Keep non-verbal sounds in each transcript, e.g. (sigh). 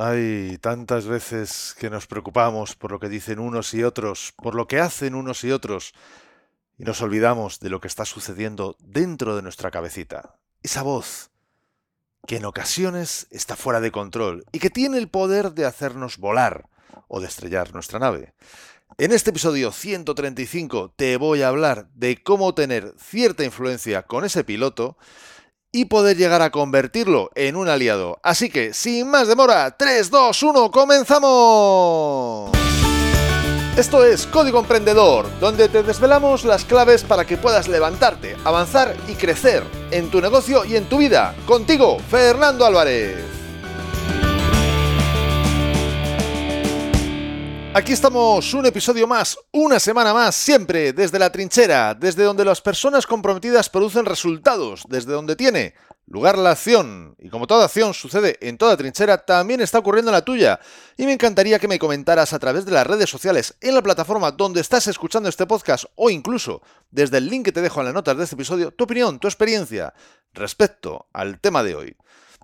Hay tantas veces que nos preocupamos por lo que dicen unos y otros, por lo que hacen unos y otros, y nos olvidamos de lo que está sucediendo dentro de nuestra cabecita. Esa voz que en ocasiones está fuera de control y que tiene el poder de hacernos volar o de estrellar nuestra nave. En este episodio 135 te voy a hablar de cómo tener cierta influencia con ese piloto y poder llegar a convertirlo en un aliado. Así que, sin más demora, 3, 2, 1, comenzamos. Esto es Código Emprendedor, donde te desvelamos las claves para que puedas levantarte, avanzar y crecer en tu negocio y en tu vida. Contigo, Fernando Álvarez. Aquí estamos, un episodio más, una semana más, siempre desde la trinchera, desde donde las personas comprometidas producen resultados, desde donde tiene lugar la acción. Y como toda acción sucede en toda trinchera, también está ocurriendo en la tuya. Y me encantaría que me comentaras a través de las redes sociales, en la plataforma donde estás escuchando este podcast o incluso desde el link que te dejo en las notas de este episodio, tu opinión, tu experiencia respecto al tema de hoy.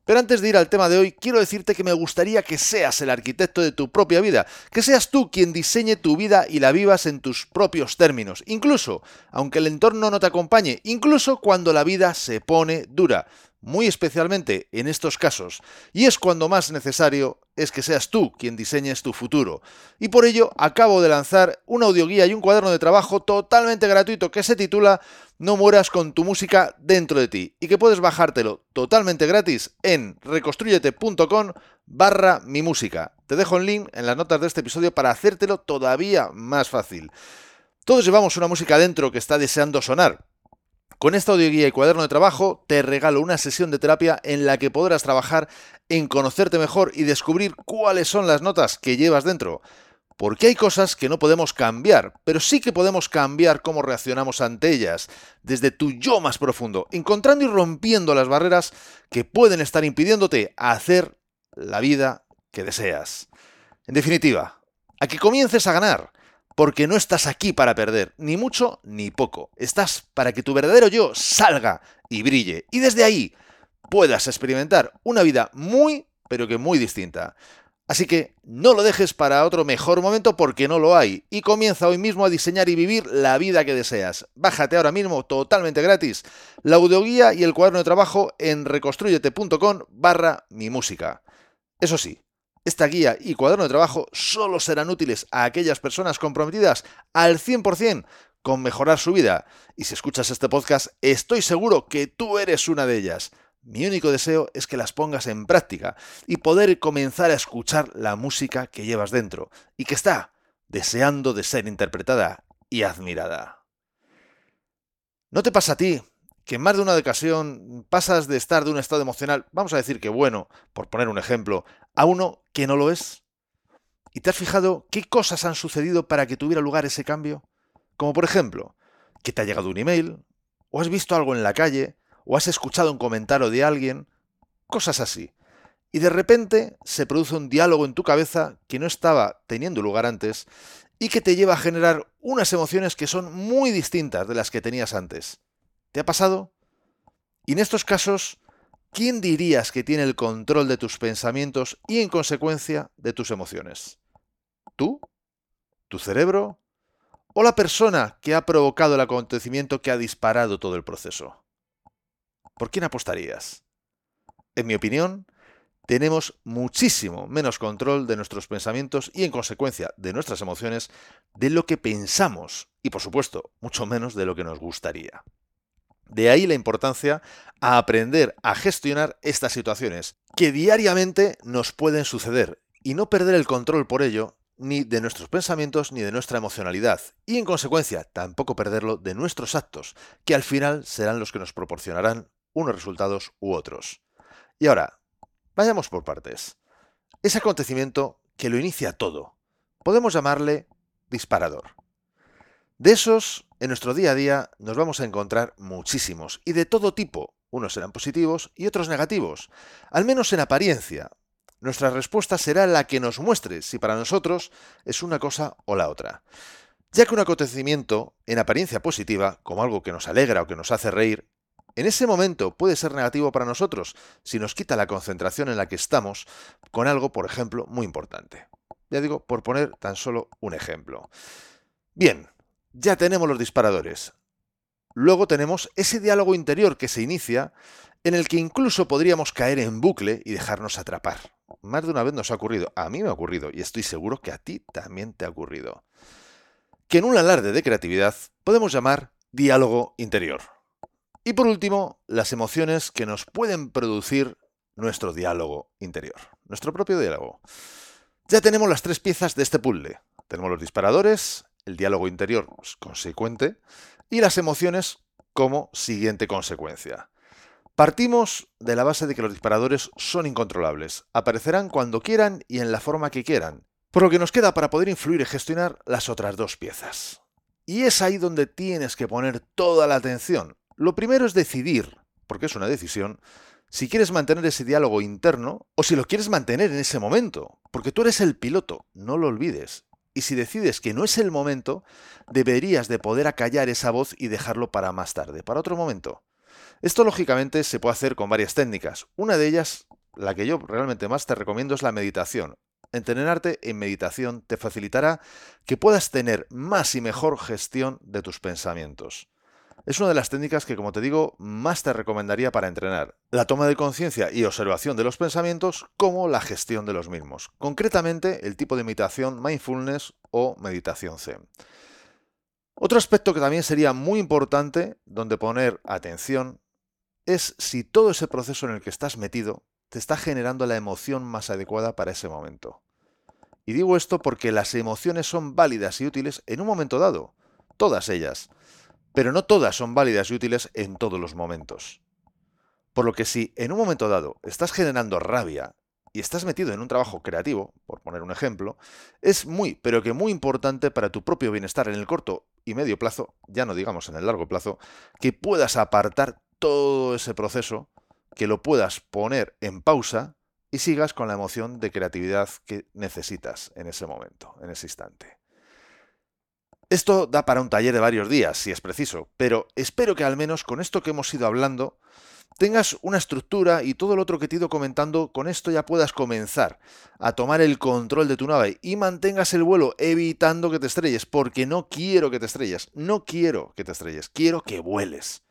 Pero antes de ir al tema de hoy, quiero decirte que me gustaría que seas el arquitecto de tu propia vida, que seas tú quien diseñe tu vida y la vivas en tus propios términos, incluso aunque el entorno no te acompañe, incluso cuando la vida se pone dura muy especialmente en estos casos, y es cuando más necesario es que seas tú quien diseñes tu futuro. Y por ello acabo de lanzar una audioguía y un cuaderno de trabajo totalmente gratuito que se titula No mueras con tu música dentro de ti y que puedes bajártelo totalmente gratis en reconstruyete.com barra mi música. Te dejo el link en las notas de este episodio para hacértelo todavía más fácil. Todos llevamos una música dentro que está deseando sonar, con esta audioguía y cuaderno de trabajo te regalo una sesión de terapia en la que podrás trabajar en conocerte mejor y descubrir cuáles son las notas que llevas dentro. Porque hay cosas que no podemos cambiar, pero sí que podemos cambiar cómo reaccionamos ante ellas, desde tu yo más profundo, encontrando y rompiendo las barreras que pueden estar impidiéndote hacer la vida que deseas. En definitiva, a que comiences a ganar porque no estás aquí para perder, ni mucho ni poco. Estás para que tu verdadero yo salga y brille, y desde ahí puedas experimentar una vida muy, pero que muy distinta. Así que no lo dejes para otro mejor momento porque no lo hay, y comienza hoy mismo a diseñar y vivir la vida que deseas. Bájate ahora mismo totalmente gratis la audioguía y el cuaderno de trabajo en reconstruyete.com barra mi música. Eso sí, esta guía y cuaderno de trabajo solo serán útiles a aquellas personas comprometidas al 100% con mejorar su vida. Y si escuchas este podcast, estoy seguro que tú eres una de ellas. Mi único deseo es que las pongas en práctica y poder comenzar a escuchar la música que llevas dentro y que está deseando de ser interpretada y admirada. ¿No te pasa a ti que en más de una ocasión pasas de estar de un estado emocional, vamos a decir que bueno, por poner un ejemplo, a uno que no lo es? ¿Y te has fijado qué cosas han sucedido para que tuviera lugar ese cambio? Como por ejemplo, que te ha llegado un email, o has visto algo en la calle, o has escuchado un comentario de alguien, cosas así. Y de repente se produce un diálogo en tu cabeza que no estaba teniendo lugar antes y que te lleva a generar unas emociones que son muy distintas de las que tenías antes. ¿Te ha pasado? Y en estos casos, ¿quién dirías que tiene el control de tus pensamientos y en consecuencia de tus emociones? ¿Tú? ¿Tu cerebro? ¿O la persona que ha provocado el acontecimiento que ha disparado todo el proceso? ¿Por quién apostarías? En mi opinión, tenemos muchísimo menos control de nuestros pensamientos y en consecuencia de nuestras emociones de lo que pensamos y por supuesto mucho menos de lo que nos gustaría. De ahí la importancia a aprender a gestionar estas situaciones que diariamente nos pueden suceder y no perder el control por ello ni de nuestros pensamientos ni de nuestra emocionalidad y en consecuencia tampoco perderlo de nuestros actos, que al final serán los que nos proporcionarán unos resultados u otros. Y ahora, vayamos por partes. Ese acontecimiento que lo inicia todo, podemos llamarle disparador. De esos en nuestro día a día nos vamos a encontrar muchísimos y de todo tipo. Unos serán positivos y otros negativos, al menos en apariencia. Nuestra respuesta será la que nos muestre si para nosotros es una cosa o la otra. Ya que un acontecimiento, en apariencia positiva, como algo que nos alegra o que nos hace reír, en ese momento puede ser negativo para nosotros si nos quita la concentración en la que estamos con algo, por ejemplo, muy importante. Ya digo, por poner tan solo un ejemplo. Bien, ya tenemos los disparadores. Luego tenemos ese diálogo interior que se inicia en el que incluso podríamos caer en bucle y dejarnos atrapar. Más de una vez nos ha ocurrido, a mí me ha ocurrido y estoy seguro que a ti también te ha ocurrido. Que en un alarde de creatividad podemos llamar diálogo interior. Y por último, las emociones que nos pueden producir nuestro diálogo interior, nuestro propio diálogo. Ya tenemos las tres piezas de este puzzle. Tenemos los disparadores, el diálogo interior consecuente y las emociones como siguiente consecuencia. Partimos de la base de que los disparadores son incontrolables, aparecerán cuando quieran y en la forma que quieran, por lo que nos queda para poder influir y gestionar las otras dos piezas. Y es ahí donde tienes que poner toda la atención. Lo primero es decidir, porque es una decisión, si quieres mantener ese diálogo interno o si lo quieres mantener en ese momento, porque tú eres el piloto, no lo olvides. Y si decides que no es el momento, deberías de poder acallar esa voz y dejarlo para más tarde, para otro momento. Esto lógicamente se puede hacer con varias técnicas. Una de ellas, la que yo realmente más te recomiendo, es la meditación. Entrenarte en meditación te facilitará que puedas tener más y mejor gestión de tus pensamientos. Es una de las técnicas que, como te digo, más te recomendaría para entrenar la toma de conciencia y observación de los pensamientos como la gestión de los mismos. Concretamente, el tipo de meditación mindfulness o meditación Zen. Otro aspecto que también sería muy importante, donde poner atención, es si todo ese proceso en el que estás metido te está generando la emoción más adecuada para ese momento. Y digo esto porque las emociones son válidas y útiles en un momento dado, todas ellas pero no todas son válidas y útiles en todos los momentos. Por lo que si en un momento dado estás generando rabia y estás metido en un trabajo creativo, por poner un ejemplo, es muy, pero que muy importante para tu propio bienestar en el corto y medio plazo, ya no digamos en el largo plazo, que puedas apartar todo ese proceso, que lo puedas poner en pausa y sigas con la emoción de creatividad que necesitas en ese momento, en ese instante. Esto da para un taller de varios días, si es preciso, pero espero que al menos con esto que hemos ido hablando tengas una estructura y todo lo otro que te he ido comentando, con esto ya puedas comenzar a tomar el control de tu nave y mantengas el vuelo evitando que te estrelles, porque no quiero que te estrelles, no quiero que te estrelles, quiero que vueles.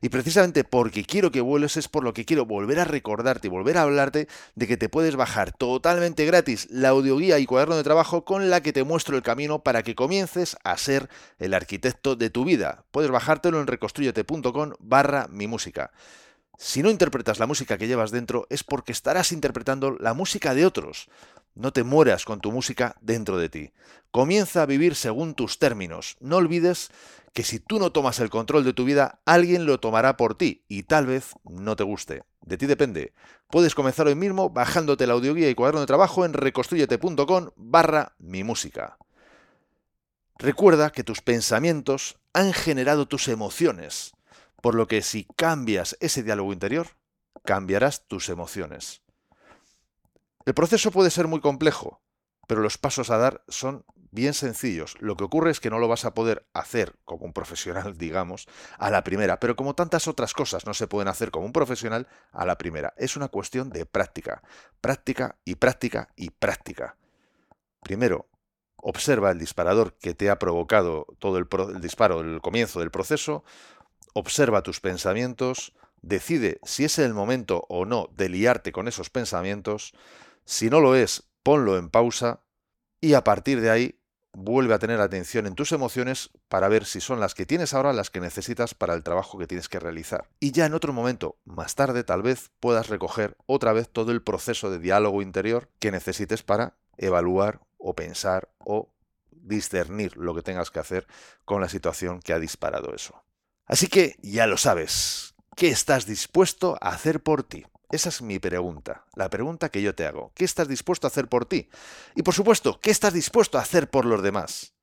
Y precisamente porque quiero que vueles es por lo que quiero volver a recordarte y volver a hablarte de que te puedes bajar totalmente gratis la audioguía y cuaderno de trabajo con la que te muestro el camino para que comiences a ser el arquitecto de tu vida. Puedes bajártelo en reconstruyete.com barra mi música. Si no interpretas la música que llevas dentro es porque estarás interpretando la música de otros. No te mueras con tu música dentro de ti. Comienza a vivir según tus términos. No olvides que si tú no tomas el control de tu vida, alguien lo tomará por ti y tal vez no te guste. De ti depende. Puedes comenzar hoy mismo bajándote la audioguía y cuaderno de trabajo en reconstruyete.com barra mi música. Recuerda que tus pensamientos han generado tus emociones, por lo que si cambias ese diálogo interior, cambiarás tus emociones. El proceso puede ser muy complejo, pero los pasos a dar son bien sencillos. Lo que ocurre es que no lo vas a poder hacer como un profesional, (laughs) digamos, a la primera. Pero como tantas otras cosas no se pueden hacer como un profesional a la primera. Es una cuestión de práctica. Práctica y práctica y práctica. Primero, observa el disparador que te ha provocado todo el, disparo, el comienzo del proceso. Observa tus pensamientos. Decide si es el momento o no de liarte con esos pensamientos. Si no lo es, ponlo en pausa y a partir de ahí vuelve a tener atención en tus emociones para ver si son las que tienes ahora las que necesitas para el trabajo que tienes que realizar. Y ya en otro momento, más tarde tal vez, puedas recoger otra vez todo el proceso de diálogo interior que necesites para evaluar o pensar o discernir lo que tengas que hacer con la situación que ha disparado eso. Así que ya lo sabes, ¿qué estás dispuesto a hacer por ti? Esa es mi pregunta, la pregunta que yo te hago. ¿Qué estás dispuesto a hacer por ti? Y por supuesto, ¿qué estás dispuesto a hacer por los demás?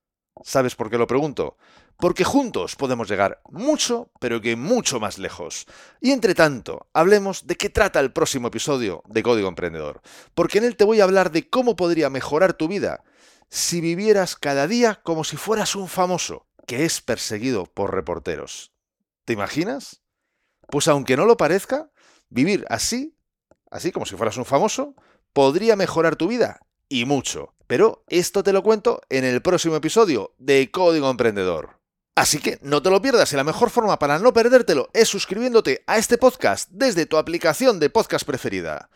¿Sabes por qué lo pregunto? Porque juntos podemos llegar mucho, pero que mucho más lejos. Y entre tanto, hablemos de qué trata el próximo episodio de Código Emprendedor. Porque en él te voy a hablar de cómo podría mejorar tu vida si vivieras cada día como si fueras un famoso que es perseguido por reporteros. ¿Te imaginas? Pues aunque no lo parezca, vivir así, así como si fueras un famoso, podría mejorar tu vida y mucho. Pero esto te lo cuento en el próximo episodio de Código Emprendedor. Así que no te lo pierdas y la mejor forma para no perdértelo es suscribiéndote a este podcast desde tu aplicación de podcast preferida.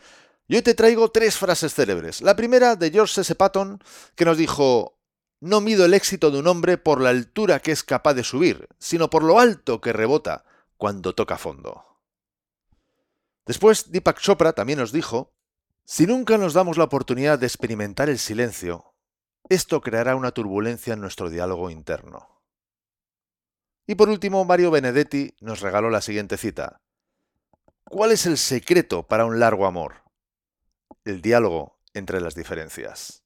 Y hoy te traigo tres frases célebres. La primera de George S. Patton, que nos dijo, no mido el éxito de un hombre por la altura que es capaz de subir, sino por lo alto que rebota cuando toca fondo. Después, Deepak Chopra también nos dijo, si nunca nos damos la oportunidad de experimentar el silencio, esto creará una turbulencia en nuestro diálogo interno. Y por último, Mario Benedetti nos regaló la siguiente cita. ¿Cuál es el secreto para un largo amor? El diálogo entre las diferencias.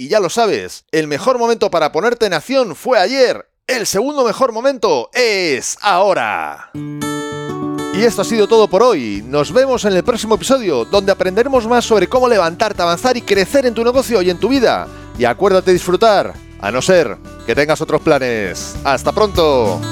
Y ya lo sabes, el mejor momento para ponerte en acción fue ayer. El segundo mejor momento es ahora. Y esto ha sido todo por hoy. Nos vemos en el próximo episodio, donde aprenderemos más sobre cómo levantarte, avanzar y crecer en tu negocio y en tu vida. Y acuérdate de disfrutar, a no ser que tengas otros planes. ¡Hasta pronto!